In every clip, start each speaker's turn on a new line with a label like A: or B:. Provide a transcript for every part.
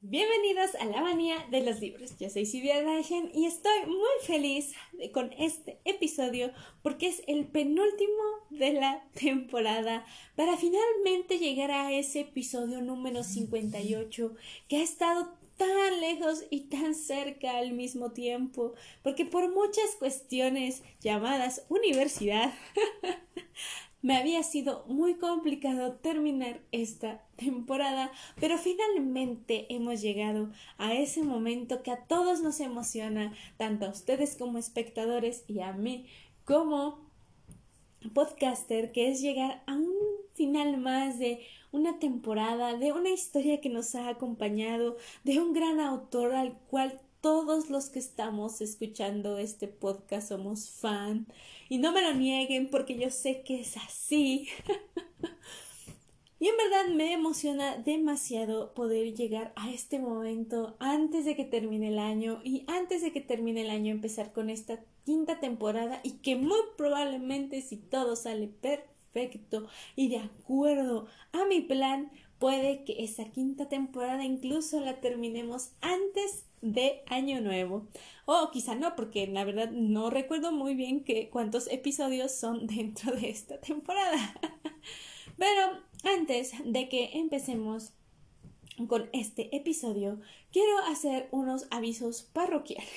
A: Bienvenidos a la manía de los libros. Yo soy Silvia Rajen y estoy muy feliz con este episodio porque es el penúltimo de la temporada para finalmente llegar a ese episodio número 58 que ha estado tan lejos y tan cerca al mismo tiempo, porque por muchas cuestiones llamadas universidad me había sido muy complicado terminar esta temporada, pero finalmente hemos llegado a ese momento que a todos nos emociona, tanto a ustedes como espectadores y a mí como podcaster, que es llegar a un final más de una temporada, de una historia que nos ha acompañado, de un gran autor al cual todos los que estamos escuchando este podcast somos fan y no me lo nieguen porque yo sé que es así. y en verdad me emociona demasiado poder llegar a este momento antes de que termine el año y antes de que termine el año empezar con esta quinta temporada y que muy probablemente si todo sale perfecto y de acuerdo a mi plan puede que esa quinta temporada incluso la terminemos antes de Año Nuevo. O quizá no, porque la verdad no recuerdo muy bien que cuántos episodios son dentro de esta temporada. Pero antes de que empecemos con este episodio, quiero hacer unos avisos parroquiales.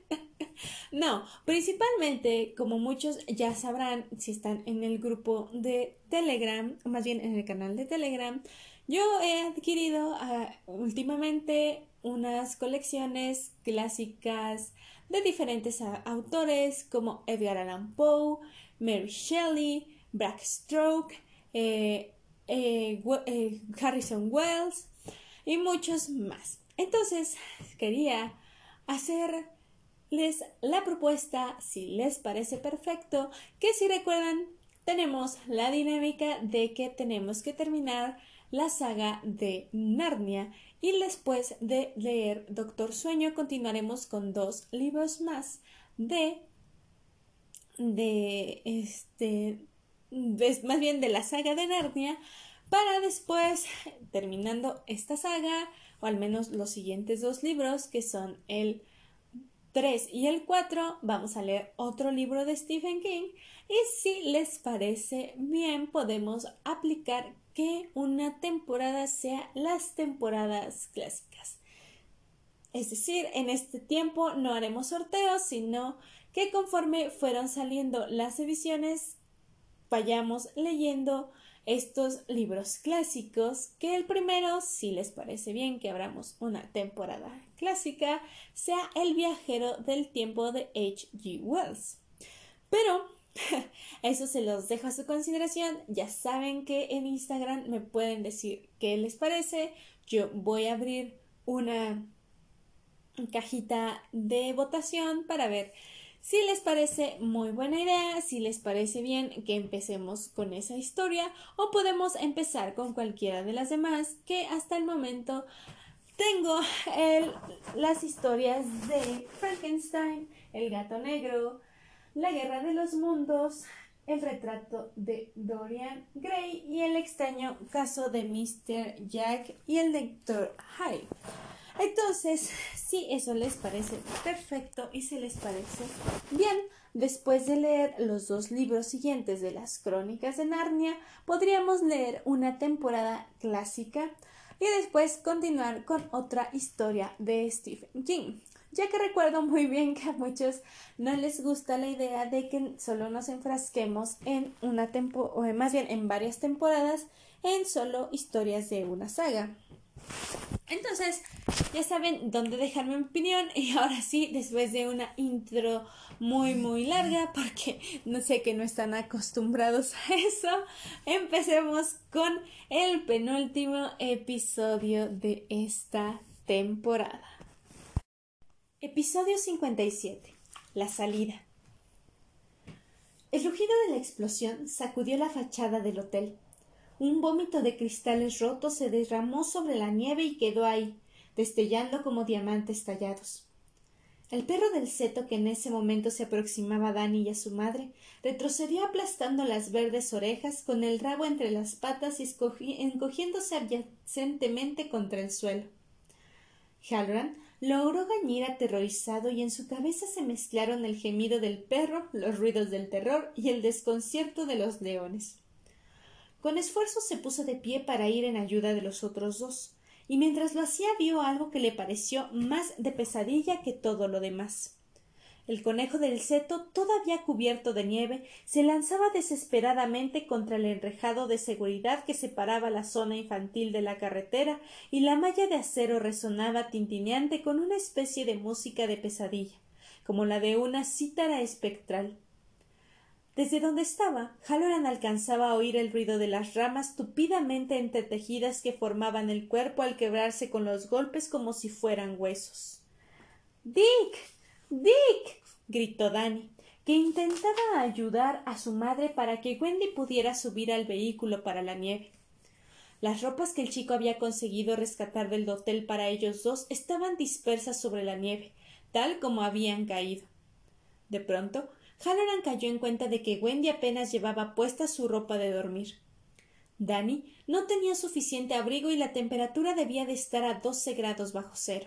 A: no, principalmente, como muchos ya sabrán, si están en el grupo de Telegram, más bien en el canal de Telegram, yo he adquirido ah, últimamente unas colecciones clásicas de diferentes autores como Edgar Allan Poe, Mary Shelley, Blackstroke, eh, eh, eh, Harrison Wells y muchos más. Entonces quería hacerles la propuesta, si les parece perfecto, que si recuerdan tenemos la dinámica de que tenemos que terminar la saga de Narnia y después de leer Doctor Sueño continuaremos con dos libros más de de este más bien de la saga de Narnia para después terminando esta saga o al menos los siguientes dos libros que son el 3 y el 4 vamos a leer otro libro de Stephen King y si les parece bien podemos aplicar que una temporada sea las temporadas clásicas. Es decir, en este tiempo no haremos sorteos, sino que conforme fueron saliendo las ediciones, vayamos leyendo estos libros clásicos, que el primero, si les parece bien que abramos una temporada clásica, sea El viajero del tiempo de H. G. Wells. Pero Eso se los dejo a su consideración. Ya saben que en Instagram me pueden decir qué les parece. Yo voy a abrir una cajita de votación para ver si les parece muy buena idea, si les parece bien que empecemos con esa historia o podemos empezar con cualquiera de las demás que hasta el momento tengo las historias de Frankenstein, el gato negro, la Guerra de los Mundos, El retrato de Dorian Gray y El extraño caso de Mr. Jack y el Dr. Hyde. Entonces, si eso les parece perfecto y si les parece bien, después de leer los dos libros siguientes de las Crónicas de Narnia, podríamos leer una temporada clásica y después continuar con otra historia de Stephen King ya que recuerdo muy bien que a muchos no les gusta la idea de que solo nos enfrasquemos en una tempo o más bien en varias temporadas en solo historias de una saga. Entonces, ya saben dónde dejar mi opinión y ahora sí, después de una intro muy muy larga, porque no sé que no están acostumbrados a eso, empecemos con el penúltimo episodio de esta temporada. Episodio 57. La salida. El rugido de la explosión sacudió la fachada del hotel. Un vómito de cristales rotos se derramó sobre la nieve y quedó ahí, destellando como diamantes tallados. El perro del seto que en ese momento se aproximaba a Dani y a su madre retrocedió aplastando las verdes orejas con el rabo entre las patas y encogiéndose adyacentemente contra el suelo. Halloran logró gañir aterrorizado y en su cabeza se mezclaron el gemido del perro, los ruidos del terror y el desconcierto de los leones. Con esfuerzo se puso de pie para ir en ayuda de los otros dos, y mientras lo hacía vio algo que le pareció más de pesadilla que todo lo demás. El conejo del seto, todavía cubierto de nieve, se lanzaba desesperadamente contra el enrejado de seguridad que separaba la zona infantil de la carretera, y la malla de acero resonaba tintineante con una especie de música de pesadilla, como la de una cítara espectral. Desde donde estaba, Halloran alcanzaba a oír el ruido de las ramas tupidamente entretejidas que formaban el cuerpo al quebrarse con los golpes como si fueran huesos. Dick. Dick. gritó Danny, que intentaba ayudar a su madre para que Wendy pudiera subir al vehículo para la nieve. Las ropas que el chico había conseguido rescatar del hotel para ellos dos estaban dispersas sobre la nieve, tal como habían caído. De pronto, Halloran cayó en cuenta de que Wendy apenas llevaba puesta su ropa de dormir. Danny no tenía suficiente abrigo y la temperatura debía de estar a doce grados bajo cero.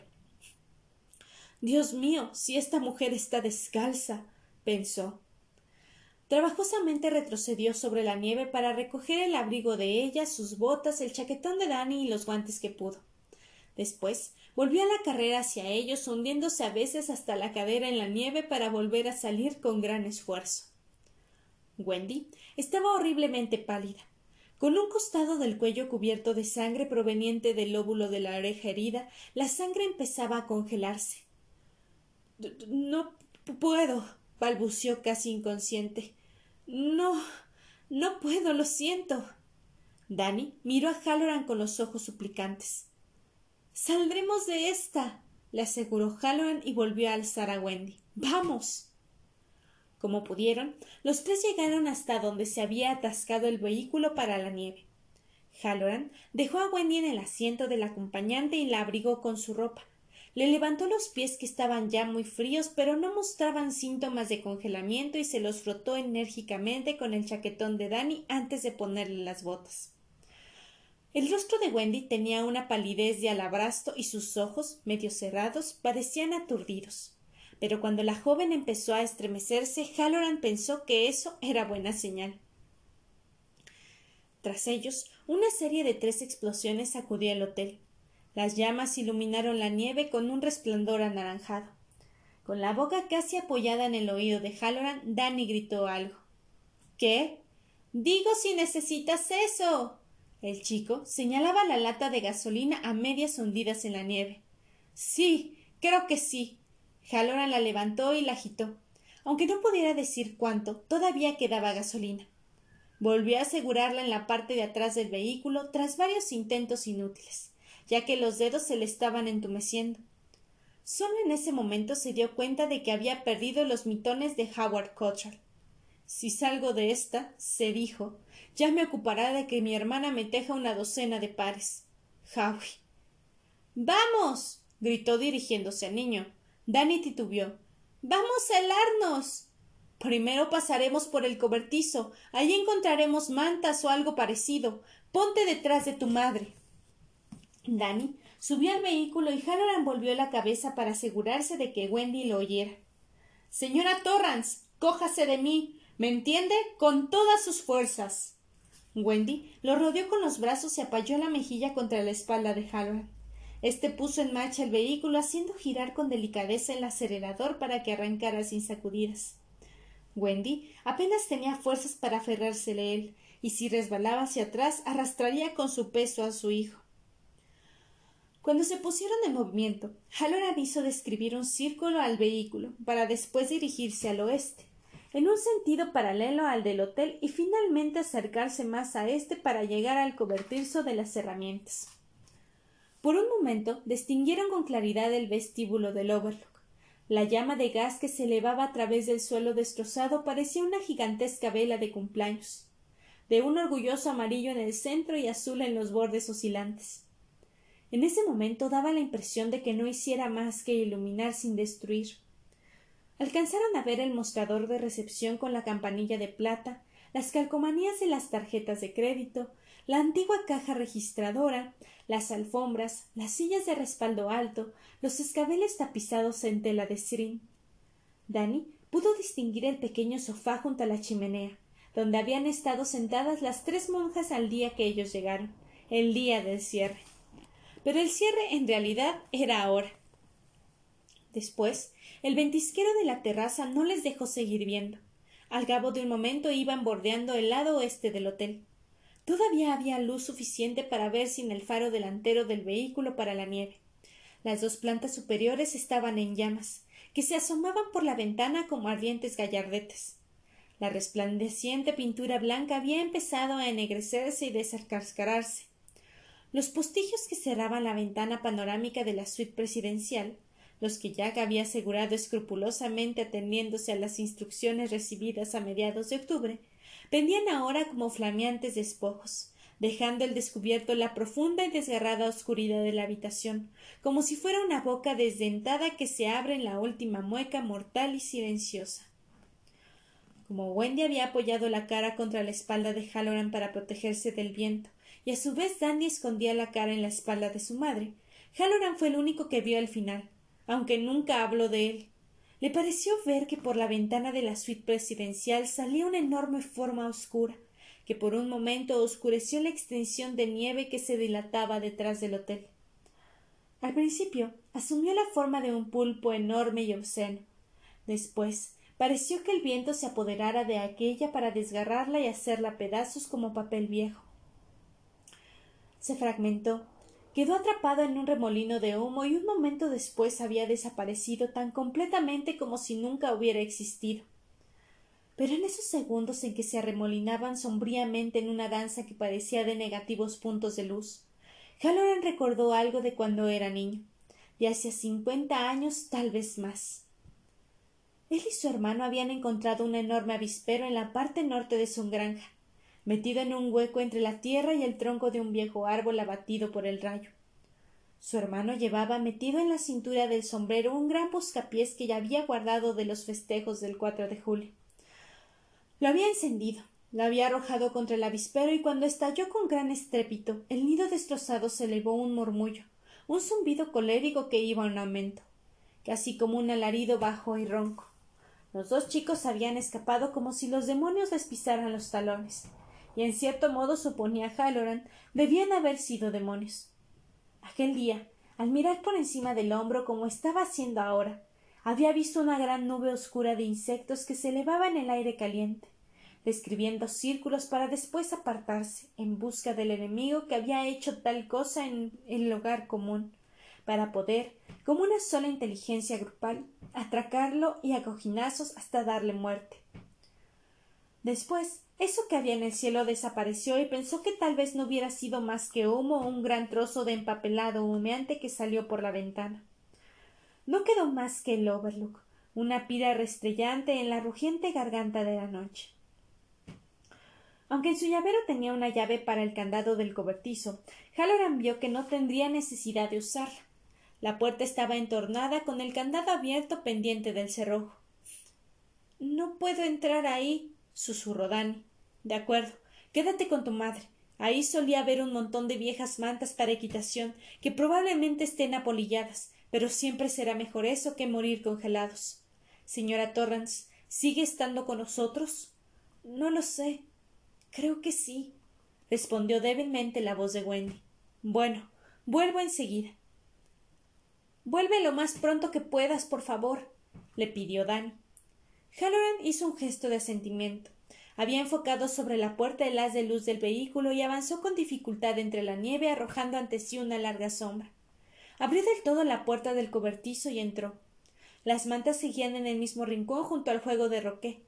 A: Dios mío, si esta mujer está descalza, pensó. Trabajosamente retrocedió sobre la nieve para recoger el abrigo de ella, sus botas, el chaquetón de Dani y los guantes que pudo. Después volvió a la carrera hacia ellos, hundiéndose a veces hasta la cadera en la nieve para volver a salir con gran esfuerzo. Wendy estaba horriblemente pálida, con un costado del cuello cubierto de sangre proveniente del lóbulo de la oreja herida, la sangre empezaba a congelarse. No puedo, balbuceó casi inconsciente. No, no puedo, lo siento. Danny miró a Halloran con los ojos suplicantes. Saldremos de esta, le aseguró Halloran y volvió a alzar a Wendy. Vamos. Como pudieron, los tres llegaron hasta donde se había atascado el vehículo para la nieve. Halloran dejó a Wendy en el asiento del acompañante y la abrigó con su ropa. Le levantó los pies que estaban ya muy fríos, pero no mostraban síntomas de congelamiento y se los frotó enérgicamente con el chaquetón de Danny antes de ponerle las botas. El rostro de Wendy tenía una palidez de alabastro y sus ojos, medio cerrados, parecían aturdidos. Pero cuando la joven empezó a estremecerse, Halloran pensó que eso era buena señal. Tras ellos, una serie de tres explosiones sacudió el hotel. Las llamas iluminaron la nieve con un resplandor anaranjado. Con la boca casi apoyada en el oído de Halloran, Danny gritó algo. ¿Qué? Digo si necesitas eso. El chico señalaba la lata de gasolina a medias hundidas en la nieve. Sí, creo que sí. Halloran la levantó y la agitó. Aunque no pudiera decir cuánto, todavía quedaba gasolina. Volvió a asegurarla en la parte de atrás del vehículo tras varios intentos inútiles ya que los dedos se le estaban entumeciendo. Solo en ese momento se dio cuenta de que había perdido los mitones de Howard Cottrell. Si salgo de esta, se dijo, ya me ocupará de que mi hermana me teja una docena de pares. Howie. ¡Vamos! gritó dirigiéndose al niño. Danny titubeó. ¡Vamos a helarnos! Primero pasaremos por el cobertizo. Allí encontraremos mantas o algo parecido. Ponte detrás de tu madre. Danny subió al vehículo y Halloran volvió la cabeza para asegurarse de que Wendy lo oyera. Señora Torrance, cójase de mí. ¿Me entiende? Con todas sus fuerzas. Wendy lo rodeó con los brazos y apoyó la mejilla contra la espalda de Halloran. Este puso en marcha el vehículo haciendo girar con delicadeza el acelerador para que arrancara sin sacudidas. Wendy apenas tenía fuerzas para aferrársele él, y si resbalaba hacia atrás arrastraría con su peso a su hijo. Cuando se pusieron en movimiento, Halloran hizo describir un círculo al vehículo para después dirigirse al oeste, en un sentido paralelo al del hotel y finalmente acercarse más a este para llegar al cobertizo de las herramientas. Por un momento distinguieron con claridad el vestíbulo del Overlook. La llama de gas que se elevaba a través del suelo destrozado parecía una gigantesca vela de cumpleaños, de un orgulloso amarillo en el centro y azul en los bordes oscilantes. En ese momento daba la impresión de que no hiciera más que iluminar sin destruir. Alcanzaron a ver el mostrador de recepción con la campanilla de plata, las calcomanías de las tarjetas de crédito, la antigua caja registradora, las alfombras, las sillas de respaldo alto, los escabeles tapizados en tela de srin. Dani pudo distinguir el pequeño sofá junto a la chimenea, donde habían estado sentadas las tres monjas al día que ellos llegaron, el día del cierre. Pero el cierre en realidad era ahora. Después, el ventisquero de la terraza no les dejó seguir viendo. Al cabo de un momento iban bordeando el lado oeste del hotel. Todavía había luz suficiente para ver sin el faro delantero del vehículo para la nieve. Las dos plantas superiores estaban en llamas, que se asomaban por la ventana como ardientes gallardetes. La resplandeciente pintura blanca había empezado a ennegrecerse y descascararse. Los postillos que cerraban la ventana panorámica de la suite presidencial, los que Jack había asegurado escrupulosamente atendiéndose a las instrucciones recibidas a mediados de octubre, pendían ahora como flameantes despojos, dejando al descubierto la profunda y desgarrada oscuridad de la habitación, como si fuera una boca desdentada que se abre en la última mueca mortal y silenciosa. Como Wendy había apoyado la cara contra la espalda de Halloran para protegerse del viento, y a su vez Danny escondía la cara en la espalda de su madre, Halloran fue el único que vio el final, aunque nunca habló de él, le pareció ver que por la ventana de la suite presidencial salía una enorme forma oscura, que por un momento oscureció la extensión de nieve que se dilataba detrás del hotel. Al principio asumió la forma de un pulpo enorme y obsceno. Después pareció que el viento se apoderara de aquella para desgarrarla y hacerla pedazos como papel viejo. Se fragmentó, quedó atrapado en un remolino de humo y un momento después había desaparecido tan completamente como si nunca hubiera existido. Pero en esos segundos en que se arremolinaban sombríamente en una danza que parecía de negativos puntos de luz, Halloran recordó algo de cuando era niño, de hacía cincuenta años, tal vez más. Él y su hermano habían encontrado un enorme avispero en la parte norte de su granja, metido en un hueco entre la tierra y el tronco de un viejo árbol abatido por el rayo. Su hermano llevaba metido en la cintura del sombrero un gran buscapiés que ya había guardado de los festejos del 4 de julio. Lo había encendido, lo había arrojado contra el avispero y cuando estalló con gran estrépito, el nido destrozado se elevó un murmullo, un zumbido colérico que iba en aumento, casi como un alarido bajo y ronco. Los dos chicos habían escapado como si los demonios les pisaran los talones y en cierto modo suponía Halloran debían haber sido demonios. Aquel día, al mirar por encima del hombro como estaba haciendo ahora, había visto una gran nube oscura de insectos que se elevaba en el aire caliente, describiendo círculos para después apartarse en busca del enemigo que había hecho tal cosa en el hogar común, para poder, como una sola inteligencia grupal, atracarlo y a hasta darle muerte. Después, eso que había en el cielo desapareció y pensó que tal vez no hubiera sido más que humo o un gran trozo de empapelado humeante que salió por la ventana. No quedó más que el Overlook, una pira restrellante en la rugiente garganta de la noche. Aunque en su llavero tenía una llave para el candado del cobertizo, Halloran vio que no tendría necesidad de usarla. La puerta estaba entornada con el candado abierto pendiente del cerrojo. No puedo entrar ahí, susurró Dani. De acuerdo. Quédate con tu madre. Ahí solía haber un montón de viejas mantas para equitación, que probablemente estén apolilladas, pero siempre será mejor eso que morir congelados. Señora Torrance, ¿sigue estando con nosotros? No lo sé. Creo que sí, respondió débilmente la voz de Wendy. Bueno, vuelvo enseguida. Vuelve lo más pronto que puedas, por favor, le pidió Dani. Halloran hizo un gesto de asentimiento. Había enfocado sobre la puerta el haz de luz del vehículo y avanzó con dificultad entre la nieve, arrojando ante sí una larga sombra. Abrió del todo la puerta del cobertizo y entró. Las mantas seguían en el mismo rincón junto al juego de roqué.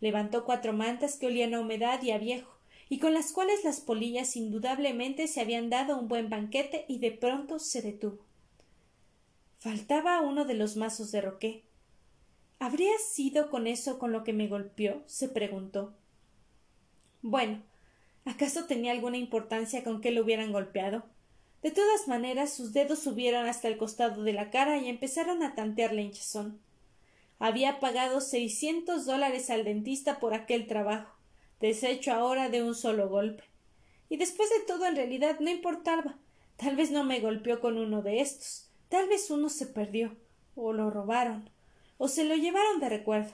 A: Levantó cuatro mantas que olían a humedad y a viejo, y con las cuales las polillas indudablemente se habían dado un buen banquete y de pronto se detuvo. Faltaba uno de los mazos de roqué. ¿Habría sido con eso con lo que me golpeó? se preguntó. Bueno, ¿acaso tenía alguna importancia con que lo hubieran golpeado? De todas maneras, sus dedos subieron hasta el costado de la cara y empezaron a tantear la hinchazón. Había pagado seiscientos dólares al dentista por aquel trabajo, deshecho ahora de un solo golpe. Y después de todo, en realidad no importaba. Tal vez no me golpeó con uno de estos. Tal vez uno se perdió, o lo robaron, o se lo llevaron de recuerdo.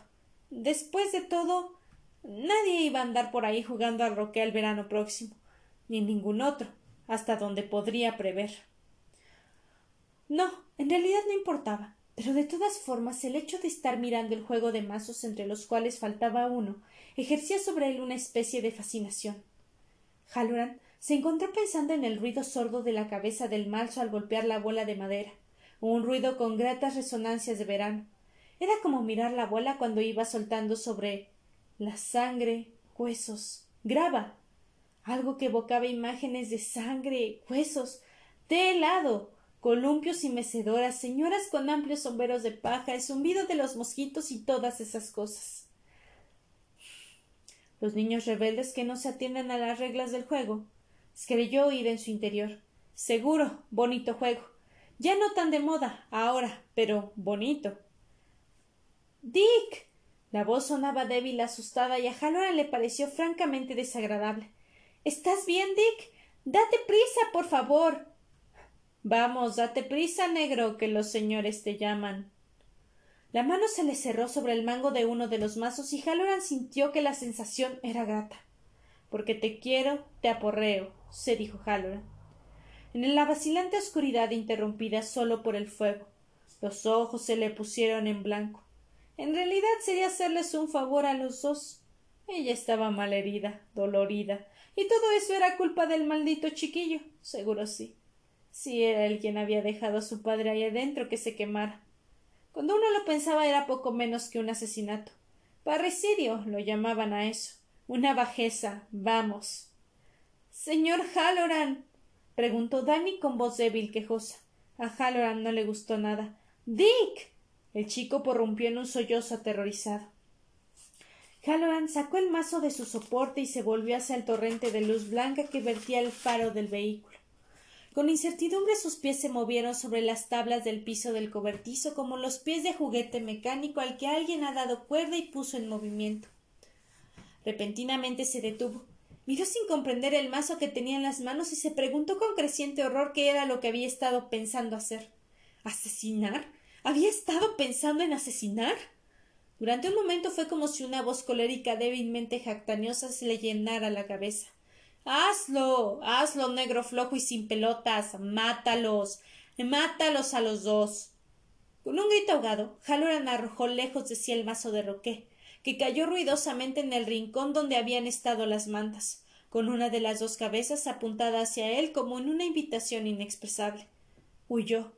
A: Después de todo, nadie iba a andar por ahí jugando al roque el verano próximo, ni ningún otro, hasta donde podría prever. No, en realidad no importaba, pero de todas formas el hecho de estar mirando el juego de mazos entre los cuales faltaba uno ejercía sobre él una especie de fascinación. Halloran se encontró pensando en el ruido sordo de la cabeza del malzo al golpear la bola de madera, un ruido con gratas resonancias de verano. Era como mirar la bola cuando iba soltando sobre la sangre, huesos, grava, algo que evocaba imágenes de sangre, huesos, de helado, columpios y mecedoras, señoras con amplios sombreros de paja, el zumbido de los mosquitos y todas esas cosas. Los niños rebeldes que no se atienden a las reglas del juego, creyó oír en su interior. Seguro, bonito juego. Ya no tan de moda ahora, pero bonito. Dick. La voz sonaba débil, asustada, y a Halloran le pareció francamente desagradable. ¿Estás bien, Dick? Date prisa, por favor. Vamos, date prisa, negro, que los señores te llaman. La mano se le cerró sobre el mango de uno de los mazos y Halloran sintió que la sensación era grata. Porque te quiero, te aporreo, se dijo Halloran. En la vacilante oscuridad interrumpida solo por el fuego, los ojos se le pusieron en blanco. En realidad sería hacerles un favor a los dos. Ella estaba mal herida, dolorida, y todo eso era culpa del maldito chiquillo. Seguro sí. Sí era él quien había dejado a su padre ahí adentro que se quemara. Cuando uno lo pensaba era poco menos que un asesinato. Parricidio lo llamaban a eso. Una bajeza. Vamos. Señor Halloran. preguntó Danny con voz débil quejosa. A Halloran no le gustó nada. Dick. El chico porrumpió en un sollozo aterrorizado. Halloran sacó el mazo de su soporte y se volvió hacia el torrente de luz blanca que vertía el faro del vehículo. Con incertidumbre sus pies se movieron sobre las tablas del piso del cobertizo como los pies de juguete mecánico al que alguien ha dado cuerda y puso en movimiento. Repentinamente se detuvo. Miró sin comprender el mazo que tenía en las manos y se preguntó con creciente horror qué era lo que había estado pensando hacer. ¿Asesinar? ¿Había estado pensando en asesinar? Durante un momento fue como si una voz colérica débilmente jactaniosa se le llenara la cabeza. Hazlo. Hazlo, negro flojo y sin pelotas. Mátalos. Mátalos a los dos. Con un grito ahogado, Halloran arrojó lejos de sí el mazo de roqué que cayó ruidosamente en el rincón donde habían estado las mantas, con una de las dos cabezas apuntada hacia él como en una invitación inexpresable. Huyó.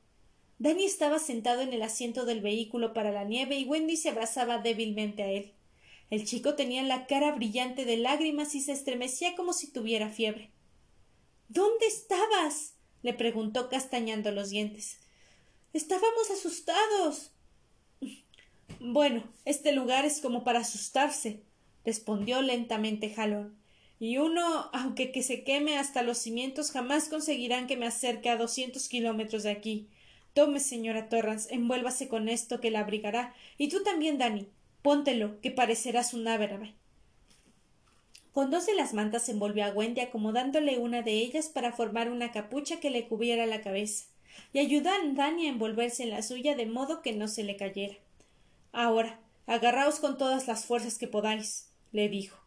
A: Danny estaba sentado en el asiento del vehículo para la nieve y Wendy se abrazaba débilmente a él. El chico tenía la cara brillante de lágrimas y se estremecía como si tuviera fiebre. ¿Dónde estabas? le preguntó castañando los dientes. Estábamos asustados. Bueno, este lugar es como para asustarse, respondió lentamente Jalón. Y uno, aunque que se queme hasta los cimientos, jamás conseguirán que me acerque a doscientos kilómetros de aquí. Tome, señora Torrance, envuélvase con esto que la abrigará. Y tú también, Dani. Póntelo, que parecerás un árabe. Con dos de las mantas envolvió a Wendy acomodándole una de ellas para formar una capucha que le cubriera la cabeza, y ayudó a Dani a envolverse en la suya de modo que no se le cayera. Ahora, agarraos con todas las fuerzas que podáis, le dijo.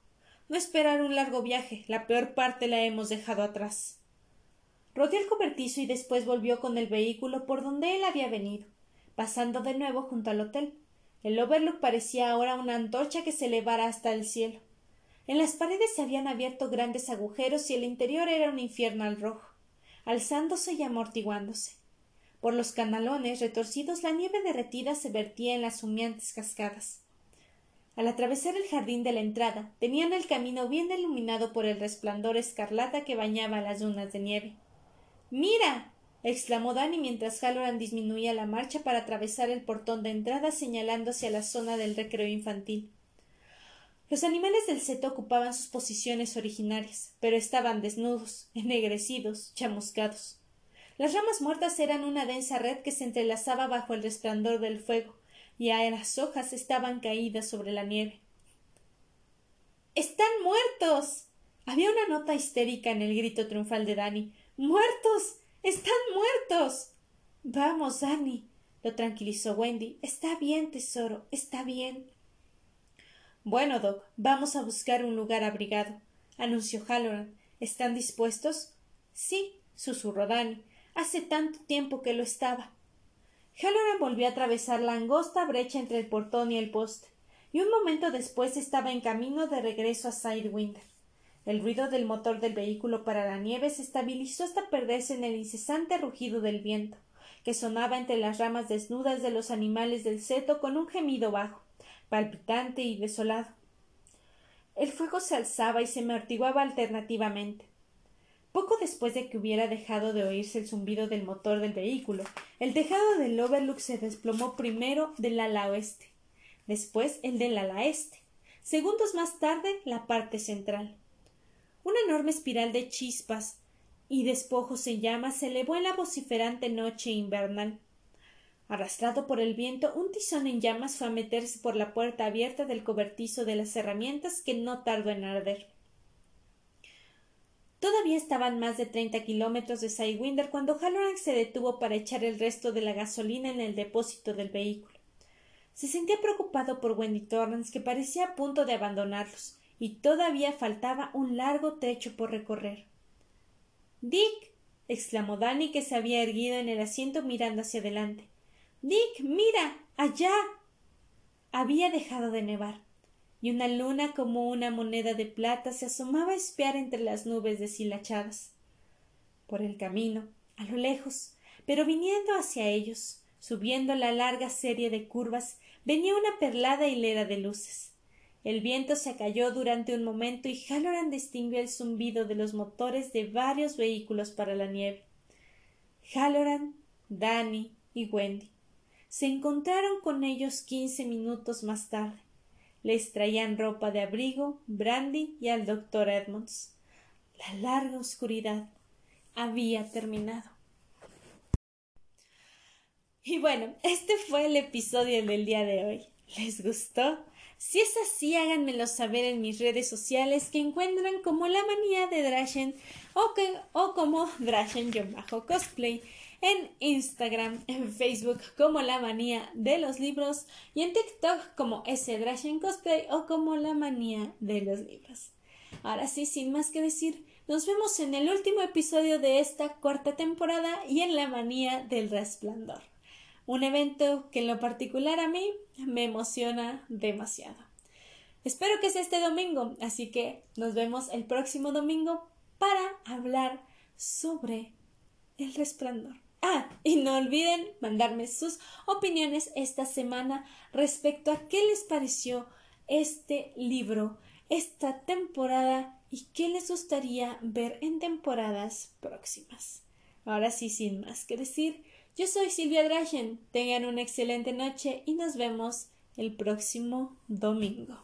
A: No esperar un largo viaje, la peor parte la hemos dejado atrás. Rodeó el cobertizo y después volvió con el vehículo por donde él había venido, pasando de nuevo junto al hotel. El Overlook parecía ahora una antorcha que se elevara hasta el cielo. En las paredes se habían abierto grandes agujeros y el interior era un infierno al rojo, alzándose y amortiguándose. Por los canalones retorcidos la nieve derretida se vertía en las humeantes cascadas. Al atravesar el jardín de la entrada, tenían el camino bien iluminado por el resplandor escarlata que bañaba las dunas de nieve. Mira. exclamó Danny mientras Halloran disminuía la marcha para atravesar el portón de entrada señalando hacia la zona del recreo infantil. Los animales del seto ocupaban sus posiciones originarias, pero estaban desnudos, ennegrecidos, chamuscados. Las ramas muertas eran una densa red que se entrelazaba bajo el resplandor del fuego, y las hojas estaban caídas sobre la nieve. Están muertos. Había una nota histérica en el grito triunfal de Dani. ¡Muertos! ¡Están muertos! Vamos, Dani, lo tranquilizó Wendy. Está bien, tesoro, está bien. Bueno, Doc, vamos a buscar un lugar abrigado, anunció Halloran. ¿Están dispuestos? Sí, susurró Dani. Hace tanto tiempo que lo estaba. Halloran volvió a atravesar la angosta brecha entre el portón y el poste, y un momento después estaba en camino de regreso a Sidewinder. El ruido del motor del vehículo para la nieve se estabilizó hasta perderse en el incesante rugido del viento, que sonaba entre las ramas desnudas de los animales del seto con un gemido bajo, palpitante y desolado. El fuego se alzaba y se amortiguaba alternativamente. Poco después de que hubiera dejado de oírse el zumbido del motor del vehículo, el tejado del Overlook se desplomó primero del ala oeste, después el del ala este, segundos más tarde la parte central. Una enorme espiral de chispas y despojos en llamas se elevó en la vociferante noche invernal. Arrastrado por el viento, un tizón en llamas fue a meterse por la puerta abierta del cobertizo de las herramientas que no tardó en arder. Todavía estaban más de treinta kilómetros de Sidewinder cuando Halloran se detuvo para echar el resto de la gasolina en el depósito del vehículo. Se sentía preocupado por Wendy Torrance, que parecía a punto de abandonarlos, y todavía faltaba un largo trecho por recorrer. Dick. exclamó Danny, que se había erguido en el asiento mirando hacia adelante. Dick. mira. allá. Había dejado de nevar y una luna como una moneda de plata se asomaba a espiar entre las nubes deshilachadas. Por el camino, a lo lejos, pero viniendo hacia ellos, subiendo la larga serie de curvas, venía una perlada hilera de luces. El viento se cayó durante un momento y Halloran distinguió el zumbido de los motores de varios vehículos para la nieve. Halloran, Danny y Wendy se encontraron con ellos quince minutos más tarde les traían ropa de abrigo, brandy y al doctor Edmonds. La larga oscuridad había terminado. Y bueno, este fue el episodio del día de hoy. ¿Les gustó? Si es así, háganmelo saber en mis redes sociales que encuentran como la manía de Drashen o, que, o como Drashen-cosplay en Instagram, en Facebook como La Manía de los Libros y en TikTok como ese Drashen Cosplay o como La Manía de los Libros. Ahora sí, sin más que decir, nos vemos en el último episodio de esta cuarta temporada y en La Manía del Resplandor. Un evento que en lo particular a mí me emociona demasiado. Espero que sea este domingo, así que nos vemos el próximo domingo para hablar sobre el resplandor. Ah, y no olviden mandarme sus opiniones esta semana respecto a qué les pareció este libro, esta temporada y qué les gustaría ver en temporadas próximas. Ahora sí, sin más que decir, yo soy Silvia Drachen. Tengan una excelente noche y nos vemos el próximo domingo.